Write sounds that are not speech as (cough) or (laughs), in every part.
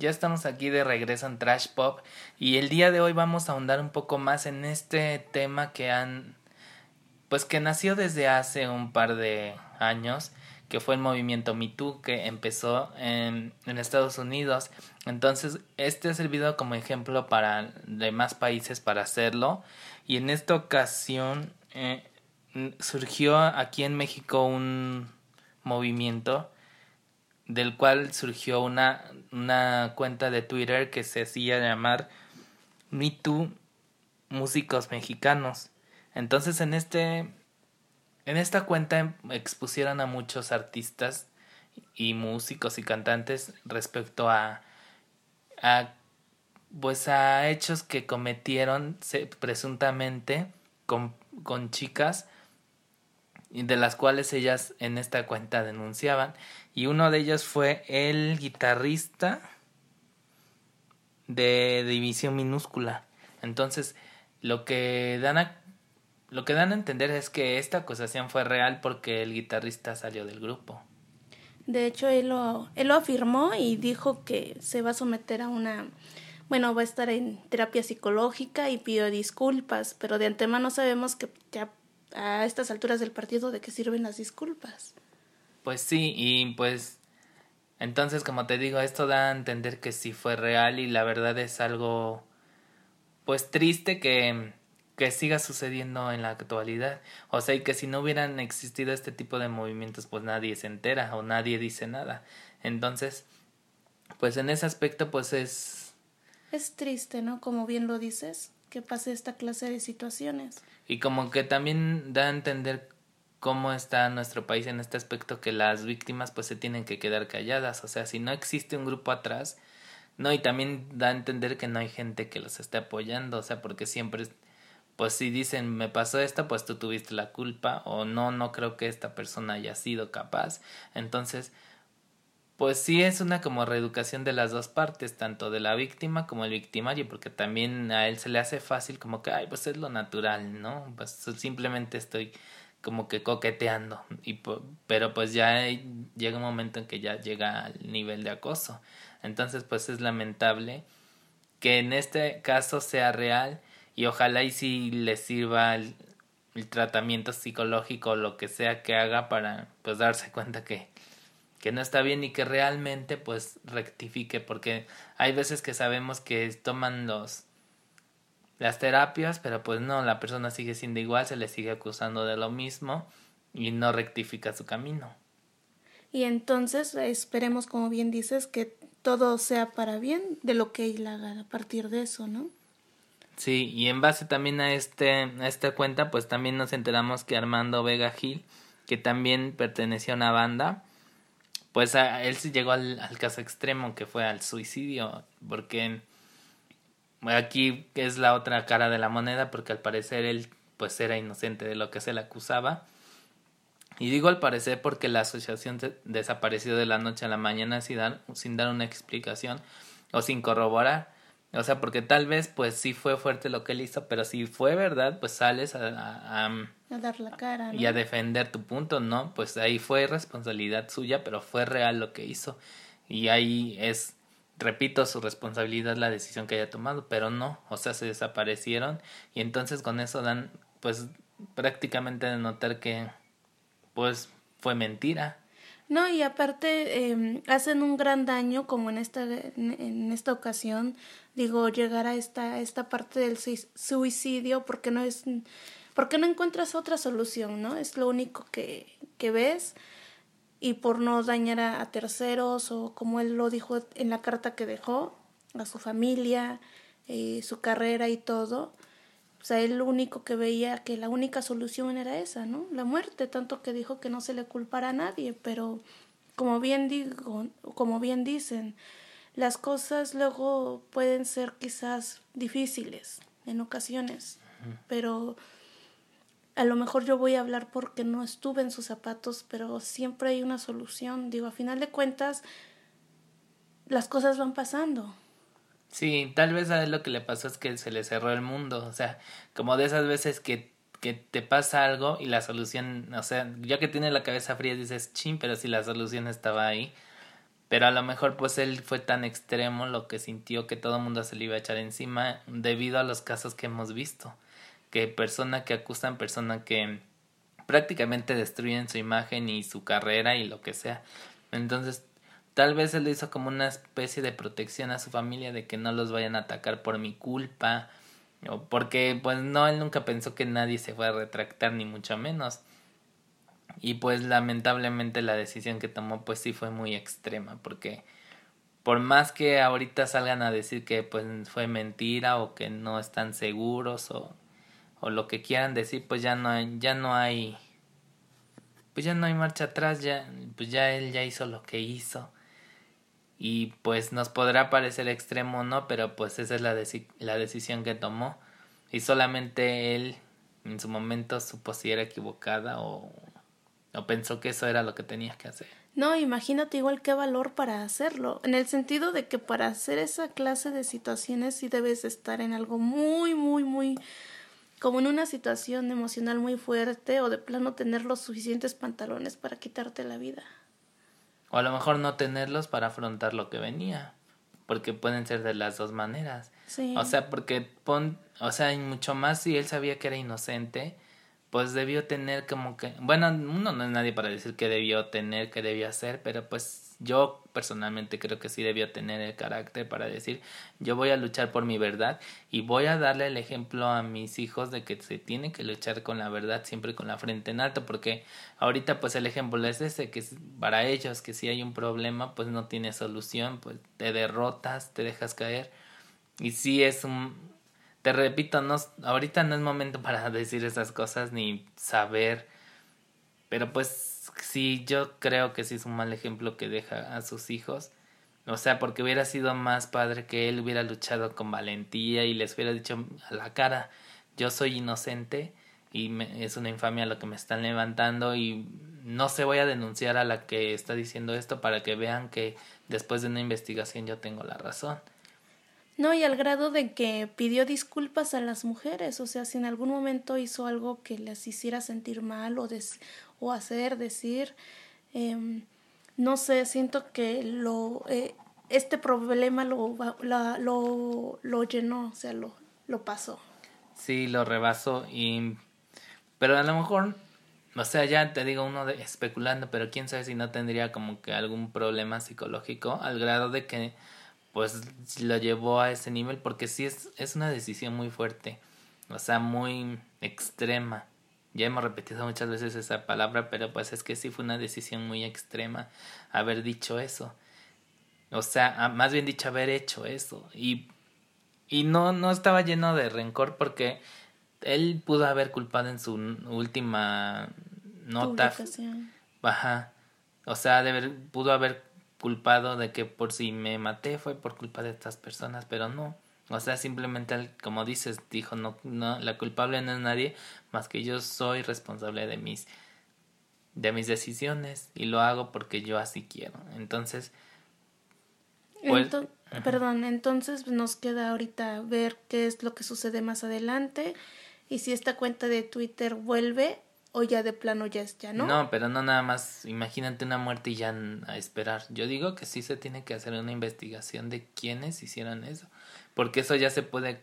Ya estamos aquí de regreso en Trash Pop y el día de hoy vamos a ahondar un poco más en este tema que han pues que nació desde hace un par de años, que fue el movimiento Me Too que empezó en, en Estados Unidos. Entonces, este ha servido como ejemplo para demás países para hacerlo y en esta ocasión eh, surgió aquí en México un movimiento del cual surgió una, una cuenta de Twitter que se hacía llamar Me Músicos Mexicanos. Entonces en este en esta cuenta expusieron a muchos artistas y músicos y cantantes respecto a a pues a hechos que cometieron presuntamente con, con chicas de las cuales ellas en esta cuenta denunciaban y uno de ellos fue el guitarrista de División Minúscula. Entonces, lo que dan a, lo que dan a entender es que esta acusación fue real porque el guitarrista salió del grupo. De hecho, él lo, él lo afirmó y dijo que se va a someter a una, bueno, va a estar en terapia psicológica y pidió disculpas, pero de antemano sabemos que ya a estas alturas del partido de qué sirven las disculpas. Pues sí, y pues entonces como te digo, esto da a entender que sí fue real y la verdad es algo pues triste que que siga sucediendo en la actualidad. O sea, y que si no hubieran existido este tipo de movimientos, pues nadie se entera o nadie dice nada. Entonces, pues en ese aspecto, pues es... Es triste, ¿no? Como bien lo dices, que pase esta clase de situaciones. Y como que también da a entender cómo está nuestro país en este aspecto que las víctimas pues se tienen que quedar calladas, o sea, si no existe un grupo atrás, no, y también da a entender que no hay gente que los esté apoyando, o sea, porque siempre, pues si dicen me pasó esto, pues tú tuviste la culpa, o no, no creo que esta persona haya sido capaz, entonces, pues sí es una como reeducación de las dos partes, tanto de la víctima como el victimario, porque también a él se le hace fácil como que, ay, pues es lo natural, ¿no? Pues simplemente estoy como que coqueteando y pero pues ya llega un momento en que ya llega al nivel de acoso entonces pues es lamentable que en este caso sea real y ojalá y si le sirva el, tratamiento psicológico o lo que sea que haga para pues darse cuenta que que no está bien y que realmente pues rectifique porque hay veces que sabemos que toman los las terapias, pero pues no, la persona sigue siendo igual, se le sigue acusando de lo mismo y no rectifica su camino. Y entonces esperemos, como bien dices, que todo sea para bien de lo que él haga a partir de eso, ¿no? Sí, y en base también a este a esta cuenta, pues también nos enteramos que Armando Vega Gil, que también pertenecía a una banda, pues a, él sí llegó al, caso extremo que fue al suicidio, porque Aquí es la otra cara de la moneda porque al parecer él pues era inocente de lo que se le acusaba. Y digo al parecer porque la asociación desapareció de la noche a la mañana sin dar, sin dar una explicación o sin corroborar. O sea, porque tal vez pues sí fue fuerte lo que él hizo, pero si fue verdad, pues sales a, a, a, dar la cara. Y a defender tu punto, ¿no? Pues ahí fue responsabilidad suya, pero fue real lo que hizo. Y ahí es repito, su responsabilidad la decisión que haya tomado, pero no, o sea, se desaparecieron y entonces con eso dan, pues, prácticamente de notar que, pues, fue mentira. No, y aparte eh, hacen un gran daño, como en esta, en esta ocasión, digo, llegar a esta, esta parte del suicidio, porque no es, porque no encuentras otra solución, ¿no? Es lo único que, que ves y por no dañar a, terceros o como él lo dijo en la carta que dejó a su familia, eh, su carrera y todo. O sea, él lo único que veía que la única solución era esa, ¿no? La muerte, tanto que dijo que no se le culpara a nadie, pero como bien digo, como bien dicen, las cosas luego pueden ser quizás difíciles en ocasiones, pero a lo mejor yo voy a hablar porque no estuve en sus zapatos, pero siempre hay una solución. Digo, a final de cuentas, las cosas van pasando. Sí, tal vez a él lo que le pasó es que se le cerró el mundo, o sea, como de esas veces que, que te pasa algo y la solución, o sea, ya que tiene la cabeza fría dices, chin, pero si la solución estaba ahí, pero a lo mejor pues él fue tan extremo lo que sintió que todo el mundo se le iba a echar encima debido a los casos que hemos visto, que persona que acusan, persona que prácticamente destruyen su imagen y su carrera y lo que sea. Entonces, tal vez él lo hizo como una especie de protección a su familia de que no los vayan a atacar por mi culpa, o porque pues no, él nunca pensó que nadie se fuera a retractar ni mucho menos. Y pues lamentablemente la decisión que tomó pues sí fue muy extrema porque por más que ahorita salgan a decir que pues fue mentira o que no están seguros o, o lo que quieran decir pues ya no hay, ya no hay pues ya no hay marcha atrás ya pues ya él ya hizo lo que hizo y pues nos podrá parecer extremo no pero pues esa es la, la decisión que tomó y solamente él en su momento supo si era equivocada o ¿O pensó que eso era lo que tenías que hacer? No, imagínate igual qué valor para hacerlo, en el sentido de que para hacer esa clase de situaciones sí debes estar en algo muy, muy, muy, como en una situación emocional muy fuerte o de plano tener los suficientes pantalones para quitarte la vida. O a lo mejor no tenerlos para afrontar lo que venía, porque pueden ser de las dos maneras. Sí. O sea, porque pon, o sea, mucho más si él sabía que era inocente, pues debió tener como que, bueno, uno no es nadie para decir que debió tener, que debió hacer, pero pues yo personalmente creo que sí debió tener el carácter para decir, yo voy a luchar por mi verdad y voy a darle el ejemplo a mis hijos de que se tiene que luchar con la verdad siempre con la frente en alto, porque ahorita pues el ejemplo es ese, que para ellos que si hay un problema pues no tiene solución, pues te derrotas, te dejas caer. Y sí es un, te repito, no, ahorita no es momento para (laughs) decir esas cosas ni saber, pero pues sí, yo creo que sí es un mal ejemplo que deja a sus hijos. O sea, porque hubiera sido más padre que él hubiera luchado con valentía y les hubiera dicho a la cara, yo soy inocente y me, es una infamia lo que me están levantando y no se voy a denunciar a la que está diciendo esto para que vean que después de una investigación yo tengo la razón. No, y al grado de que pidió disculpas a las mujeres, o sea, si en algún momento hizo algo que les hiciera sentir mal o, o hacer, decir, eh, no sé, siento que lo, eh, este problema lo, lo, lo llenó, o sea, lo, lo pasó. Sí, lo rebasó y... Pero a lo mejor, o sea, ya te digo uno de especulando, pero quién sabe si no tendría como que algún problema psicológico al grado de que pues lo llevó a ese nivel porque sí es, es una decisión muy fuerte, o sea, muy extrema. Ya hemos repetido muchas veces esa palabra, pero pues es que sí fue una decisión muy extrema haber dicho eso. O sea, más bien dicho haber hecho eso. Y, y no, no estaba lleno de rencor porque él pudo haber culpado en su última nota. Ajá. O sea, de haber, pudo haber culpado de que por si me maté fue por culpa de estas personas, pero no. O sea, simplemente, como dices, dijo, no, no, la culpable no es nadie más que yo soy responsable de mis, de mis decisiones y lo hago porque yo así quiero. Entonces, pues, perdón, entonces nos queda ahorita ver qué es lo que sucede más adelante y si esta cuenta de Twitter vuelve o ya de plano ya es ya, ¿no? No, pero no nada más, imagínate una muerte y ya a esperar. Yo digo que sí se tiene que hacer una investigación de quiénes hicieron eso, porque eso ya se puede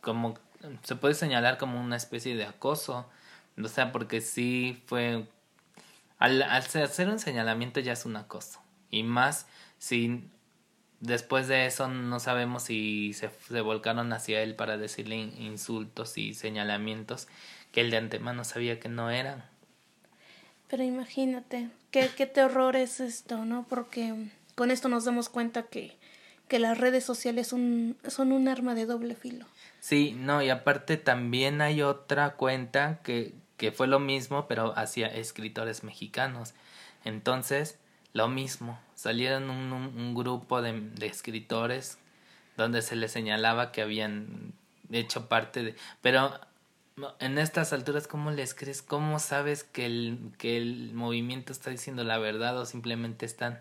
como se puede señalar como una especie de acoso, o sea, porque sí fue al, al hacer un señalamiento ya es un acoso y más si después de eso no sabemos si se, se volcaron hacia él para decirle insultos y señalamientos que el de antemano sabía que no eran. Pero imagínate, qué, qué terror es esto, ¿no? Porque con esto nos damos cuenta que, que las redes sociales son, son un arma de doble filo. Sí, no, y aparte también hay otra cuenta que, que fue lo mismo, pero hacia escritores mexicanos. Entonces, lo mismo, salieron un, un, grupo de, de escritores donde se les señalaba que habían hecho parte de... Pero en estas alturas, ¿cómo les crees? ¿Cómo sabes que el, que el movimiento está diciendo la verdad o simplemente están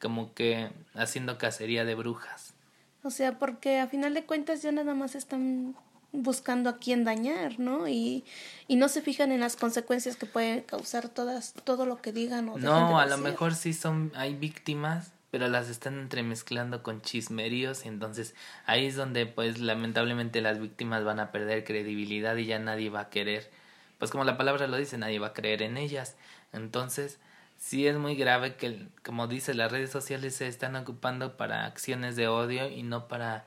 como que haciendo cacería de brujas? O sea, porque a final de cuentas ya nada más están buscando a quién dañar, ¿no? Y, y no se fijan en las consecuencias que pueden causar todas, todo lo que digan o No, a lo mejor sí son, hay víctimas, pero las están entremezclando con chismeríos y entonces ahí es donde pues lamentablemente las víctimas van a perder credibilidad y ya nadie va a querer, pues como la palabra lo dice, nadie va a creer en ellas. Entonces, sí es muy grave que, como dice, las redes sociales se están ocupando para acciones de odio y no para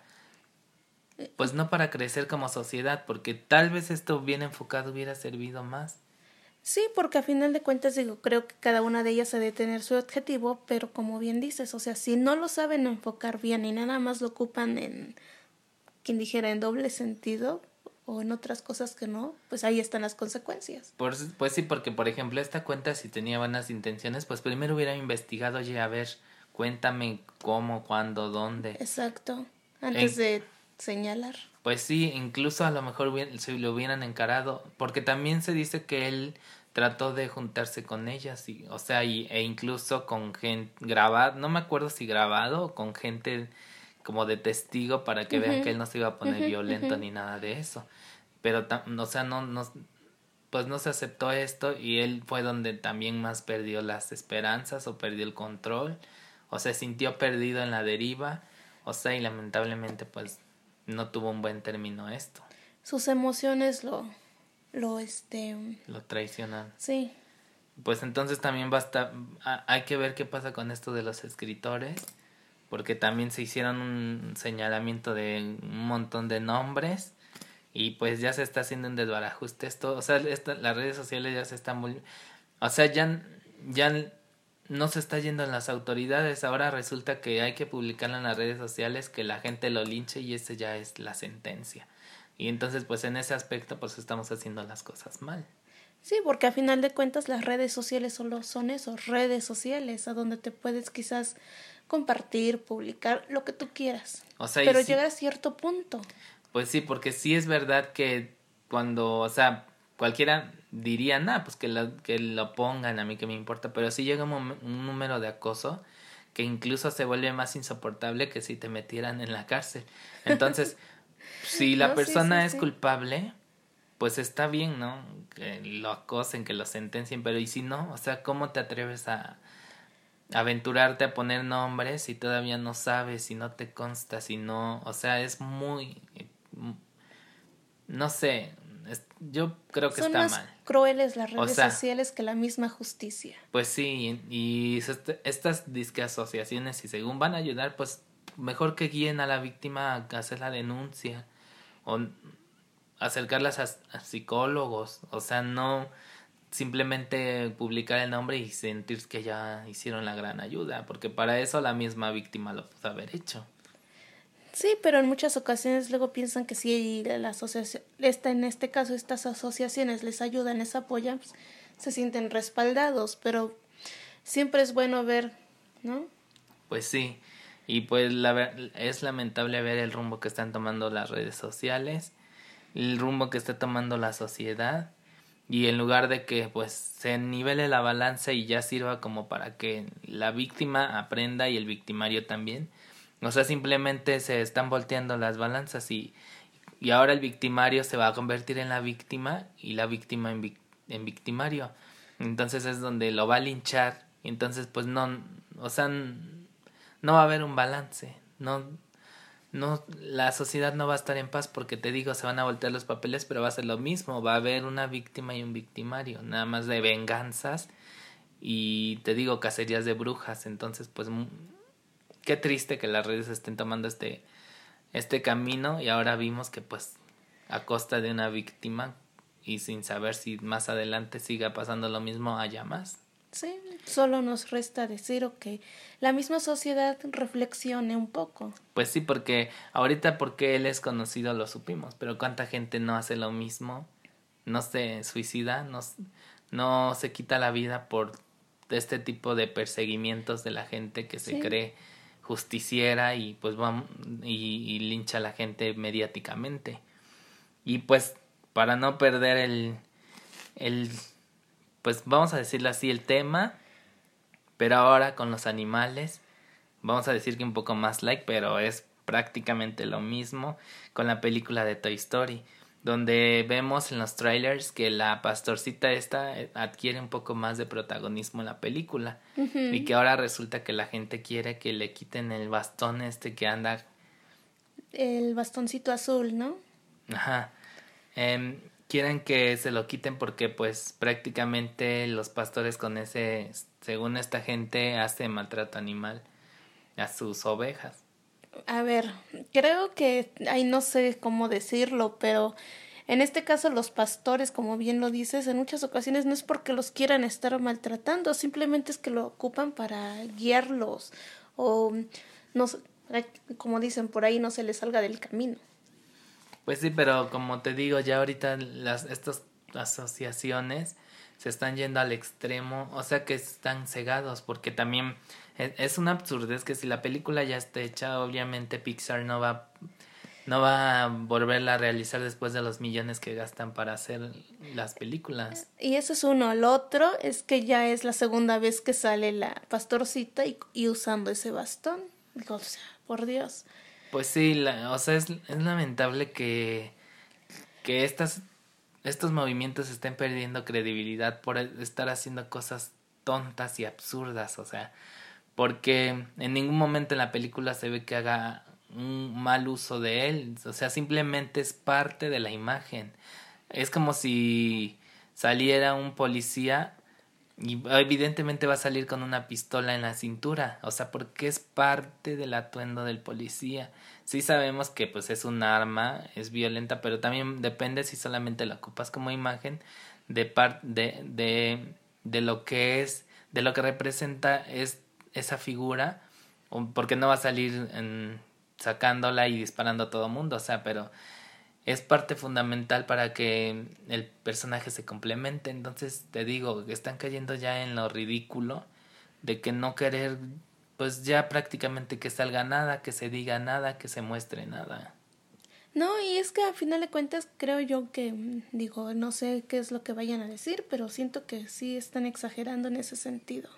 pues no para crecer como sociedad, porque tal vez esto bien enfocado hubiera servido más. Sí, porque a final de cuentas digo, creo que cada una de ellas ha de tener su objetivo, pero como bien dices, o sea, si no lo saben enfocar bien y nada más lo ocupan en, quien dijera, en doble sentido o en otras cosas que no, pues ahí están las consecuencias. pues sí, porque por ejemplo esta cuenta si tenía buenas intenciones, pues primero hubiera investigado, oye, a ver, cuéntame cómo, cuándo, dónde. Exacto, antes de señalar. Pues sí, incluso a lo mejor si lo hubieran encarado, porque también se dice que él trató de juntarse con ellas, y, o sea, y, e incluso con gente grabado, no me acuerdo si grabado o con gente como de testigo para que vean que él no se iba a poner violento ni nada de eso. Pero, o sea, no, no, pues no se aceptó esto y él fue donde también más perdió las esperanzas o perdió el control, o se sintió perdido en la deriva, o sea, y lamentablemente pues no tuvo un buen término esto. Sus emociones lo, lo, este... Lo traicionan. Sí. Pues entonces también basta, hay que ver qué pasa con esto de los escritores, porque también se hicieron un señalamiento de un montón de nombres y pues ya se está haciendo un desbarajuste esto, o sea, las redes sociales ya se están muy, o sea, ya, ya no se está yendo en las autoridades, ahora resulta que hay que publicarlo en las redes sociales, que la gente lo linche y esa ya es la sentencia. Y entonces pues en ese aspecto pues estamos haciendo las cosas mal. Sí, porque a final de cuentas las redes sociales solo son eso, redes sociales, a donde te puedes quizás compartir, publicar, lo que tú quieras. O sea, pero llega a cierto punto. Pues sí, porque sí es verdad que cuando, o sea, cualquiera diría, nada, pues que lo, que lo pongan, a mí que me importa, pero si llega un, número de acoso que incluso se vuelve más insoportable que si te metieran en la cárcel. Entonces, (laughs) si la persona es culpable, pues está bien, ¿no? Que lo acosen, que lo sentencien, pero ¿y si no? O sea, ¿cómo te atreves a aventurarte a poner nombres si todavía no sabes, si no te consta, si no, o sea, es muy no sé, yo creo que Son está más mal. crueles las redes sociales que la misma justicia. Pues sí, y, estas disque asociaciones, si según van a ayudar, pues mejor que guíen a la víctima a hacer la denuncia o acercarlas a, psicólogos, o sea, no simplemente publicar el nombre y sentir que ya hicieron la gran ayuda, porque para eso la misma víctima lo pudo haber hecho. Sí, pero en muchas ocasiones luego piensan que si la asociación, esta, en este caso estas asociaciones les ayudan, les apoyan, pues, se sienten respaldados, pero siempre es bueno ver, ¿no? Pues sí, y pues la, es lamentable ver el rumbo que están tomando las redes sociales, el rumbo que está tomando la sociedad, y en lugar de que pues se nivele la balanza y ya sirva como para que la víctima aprenda y el victimario también, o sea, simplemente se están volteando las balanzas y, y ahora el victimario se va a convertir en la víctima y la víctima en, en victimario. Entonces es donde lo va a linchar. Entonces, pues no, o sea, no va a haber un balance. No, no, la sociedad no va a estar en paz porque te digo, se van a voltear los papeles, pero va a ser lo mismo. Va a haber una víctima y un victimario, nada más de venganzas y te digo, cacerías de brujas. Entonces, pues qué triste que las redes estén tomando este, este camino y ahora vimos que pues a costa de una víctima y sin saber si más adelante siga pasando lo mismo haya más. Sí, solo nos resta decir que la misma sociedad reflexione un poco. Pues sí, porque ahorita porque él es conocido lo supimos, pero cuánta gente no hace lo mismo, no se suicida, no, no se quita la vida por este tipo de perseguimientos de la gente que se cree justiciera y pues vamos y, lincha a la gente mediáticamente. Y pues para no perder el el pues vamos a decirlo así el tema pero ahora con los animales vamos a decir que un poco más like pero es prácticamente lo mismo con la película de Toy Story donde vemos en los trailers que la pastorcita esta adquiere un poco más de protagonismo en la película y que ahora resulta que la gente quiere que le quiten el bastón este que anda el bastoncito azul, ¿no? Ajá. Eh, quieren que se lo quiten porque pues prácticamente los pastores con ese, según esta gente, hace maltrato animal a sus ovejas. A ver, creo que ahí no sé cómo decirlo, pero en este caso los pastores, como bien lo dices, en muchas ocasiones no es porque los quieran estar maltratando, simplemente es que lo ocupan para guiarlos o no como dicen por ahí no se les salga del camino. Pues sí, pero como te digo, ya ahorita las estas asociaciones se están yendo al extremo, o sea que están cegados porque también e, es una absurdez que si la película ya está hecha, obviamente Pixar no va no va a volverla a realizar después de los millones que gastan para hacer las películas. Y eso es uno. El otro es que ya es la segunda vez que sale la pastorcita y, y usando ese bastón. o sea, por Dios. Pues sí, la, o sea, es, es lamentable que, que estas, estos movimientos estén perdiendo credibilidad por estar haciendo cosas tontas y absurdas, o sea, porque en ningún momento en la película se ve que haga un mal uso de él, o sea, simplemente es parte de la imagen. Es como si saliera un policía y evidentemente va a salir con una pistola en la cintura, o sea, porque es parte del atuendo del policía. Sí sabemos que pues es un arma, es violenta, pero también depende si solamente la ocupas como imagen de par de, de, de lo que es, de lo que representa es esa figura, porque no va a salir en, sacándola y disparando a todo mundo, o sea, pero es parte fundamental para que el personaje se complemente. Entonces te digo, están cayendo ya en lo ridículo de que no querer, pues ya prácticamente que salga nada, que se diga nada, que se muestre nada. No, y es que a final de cuentas creo yo que, digo, no sé qué es lo que vayan a decir, pero siento que sí están exagerando en ese sentido.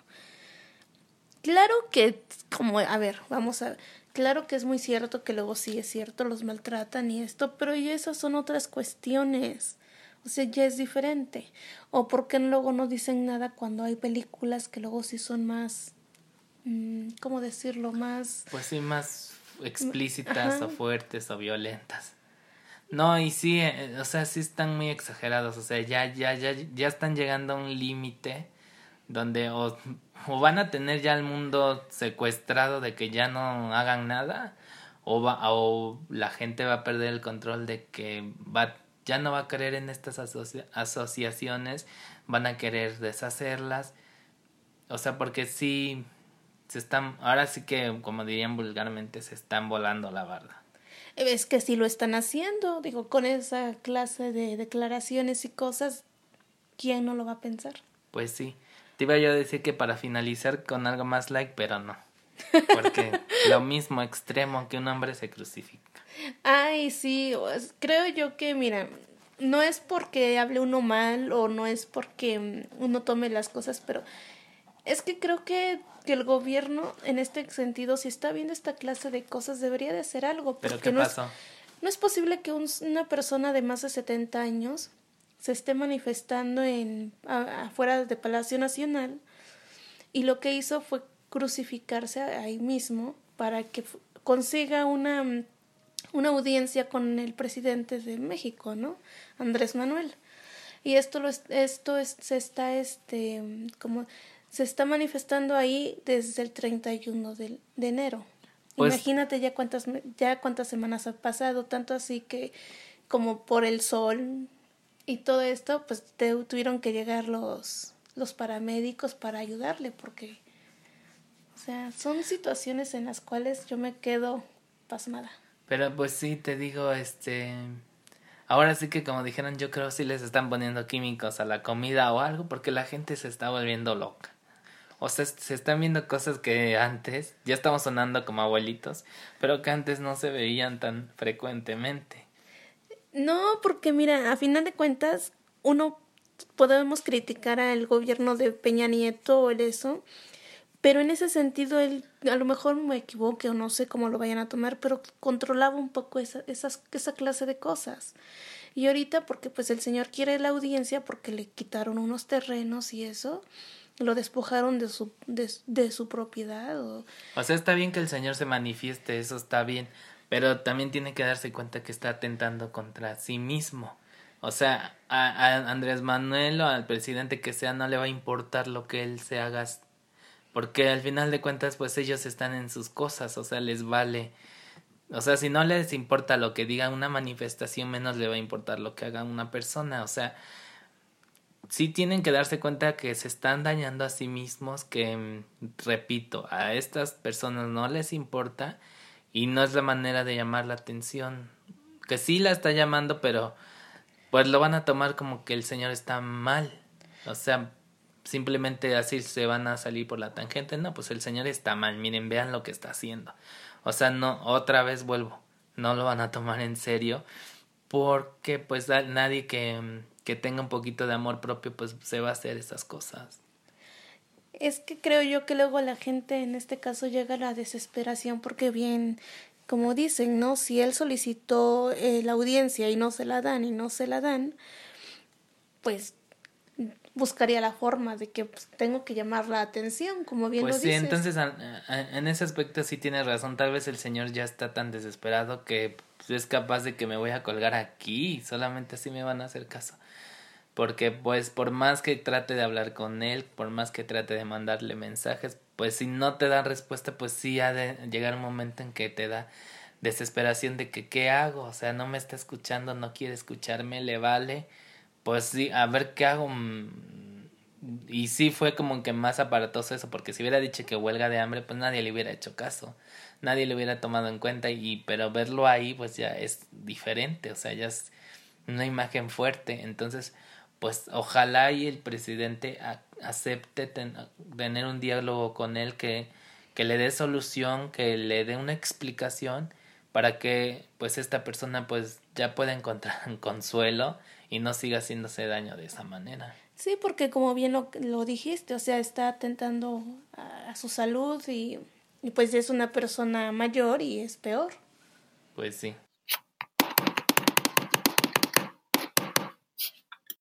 Claro que, como, a ver, vamos a Claro que es muy cierto que luego sí es cierto, los maltratan y esto, pero y esas son otras cuestiones. O sea, ya es diferente. O por qué luego no dicen nada cuando hay películas que luego sí son más, mm, ¿cómo decirlo? Más... Pues sí, más explícitas o fuertes o violentas. No, y sí, eh, o sea, sí están muy exagerados, o sea, ya, ya, ya, ya están llegando a un límite donde o, o, van a tener ya el mundo secuestrado de que ya no hagan nada o, va, o la gente va a perder el control de que va, ya no va a creer en estas asociaciones, van a querer deshacerlas. O sea, porque sí, se están, ahora sí que, como dirían vulgarmente, se están volando la barda. Es que sí lo están haciendo, digo, con esa clase de declaraciones y cosas, ¿quién no lo va a pensar? Pues sí. Te iba yo a decir que para finalizar con algo más like, pero no. Porque (laughs) lo mismo extremo que un hombre se crucifica. Ay, sí, creo yo que, mira, no es porque hable uno mal o no es porque uno tome las cosas, pero es que creo que, que el gobierno, en este sentido, si está viendo esta clase de cosas, debería de hacer algo. ¿Pero qué no pasó? Es, no es posible que una persona de más de 70 años se esté manifestando en afuera de Palacio Nacional y lo que hizo fue crucificarse ahí mismo para que consiga una una audiencia con el presidente de México, ¿no? Andrés Manuel. Y esto lo esto es, se está este como se está manifestando ahí desde el 31 de, de enero. Pues Imagínate ya cuántas ya cuántas semanas ha pasado, tanto así que como por el sol y todo esto, pues te, tuvieron que llegar los, los paramédicos para ayudarle, porque, o sea, son situaciones en las cuales yo me quedo pasmada. Pero pues sí, te digo, este, ahora sí que como dijeron, yo creo si les están poniendo químicos a la comida o algo, porque la gente se está volviendo loca. O sea, se están viendo cosas que antes, ya estamos sonando como abuelitos, pero que antes no se veían tan frecuentemente. No, porque mira, a final de cuentas, uno podemos criticar al gobierno de Peña Nieto o el eso, pero en ese sentido él, a lo mejor me equivoque o no sé cómo lo vayan a tomar, pero controlaba un poco esa, esa clase de cosas. y ahorita porque pues el señor quiere la audiencia porque le quitaron unos terrenos y eso, lo despojaron de su, de, su propiedad. O... o sea, está bien que el señor se manifieste, eso está bien, pero también tiene que darse cuenta que está atentando contra sí mismo. O sea, a, Andrés Manuel o al presidente que sea no le va a importar lo que él se haga, porque al final de cuentas pues ellos están en sus cosas, o sea, les vale. O sea, si no les importa lo que diga una manifestación, menos le va a importar lo que haga una persona. O sea, sí tienen que darse cuenta que se están dañando a sí mismos, que, mm, repito, a estas personas no les importa y no es la manera de llamar la atención. Que sí la está llamando, pero pues lo van a tomar como que el señor está mal. O sea, simplemente así se van a salir por la tangente. No, pues el señor está mal. Miren, vean lo que está haciendo. O sea, no, otra vez vuelvo. No lo van a tomar en serio. Porque pues nadie que, que tenga un poquito de amor propio pues se va a hacer esas cosas. Es que creo yo que luego la gente en este caso llega a la desesperación porque bien como dicen, ¿no? Si él solicitó eh, la audiencia y no se la dan y no se la dan, pues buscaría la forma de que pues, tengo que llamar la atención, como bien pues lo sí, entonces en ese aspecto sí tiene razón. Tal vez el señor ya está tan desesperado que pues, es capaz de que me voy a colgar aquí. Solamente así me van a hacer caso. Porque pues por más que trate de hablar con él, por más que trate de mandarle mensajes, pues si no te dan respuesta, pues sí ha de llegar un momento en que te da desesperación de que qué hago, o sea, no me está escuchando, no quiere escucharme, le vale, pues sí, a ver qué hago. Mm, y sí fue como que más aparatoso eso, porque si hubiera dicho que huelga de hambre, pues nadie le hubiera hecho caso, nadie le hubiera tomado en cuenta, y pero verlo ahí, pues ya es diferente, o sea, ya es una imagen fuerte, entonces pues ojalá y el presidente acepte tener un diálogo con él que, que le dé solución, que le dé una explicación para que pues esta persona pues ya pueda encontrar un (laughs) consuelo y no siga haciéndose daño de esa manera. Sí, porque como bien lo, lo dijiste, o sea, está atentando a, su salud y, y pues es una persona mayor y es peor. Pues sí.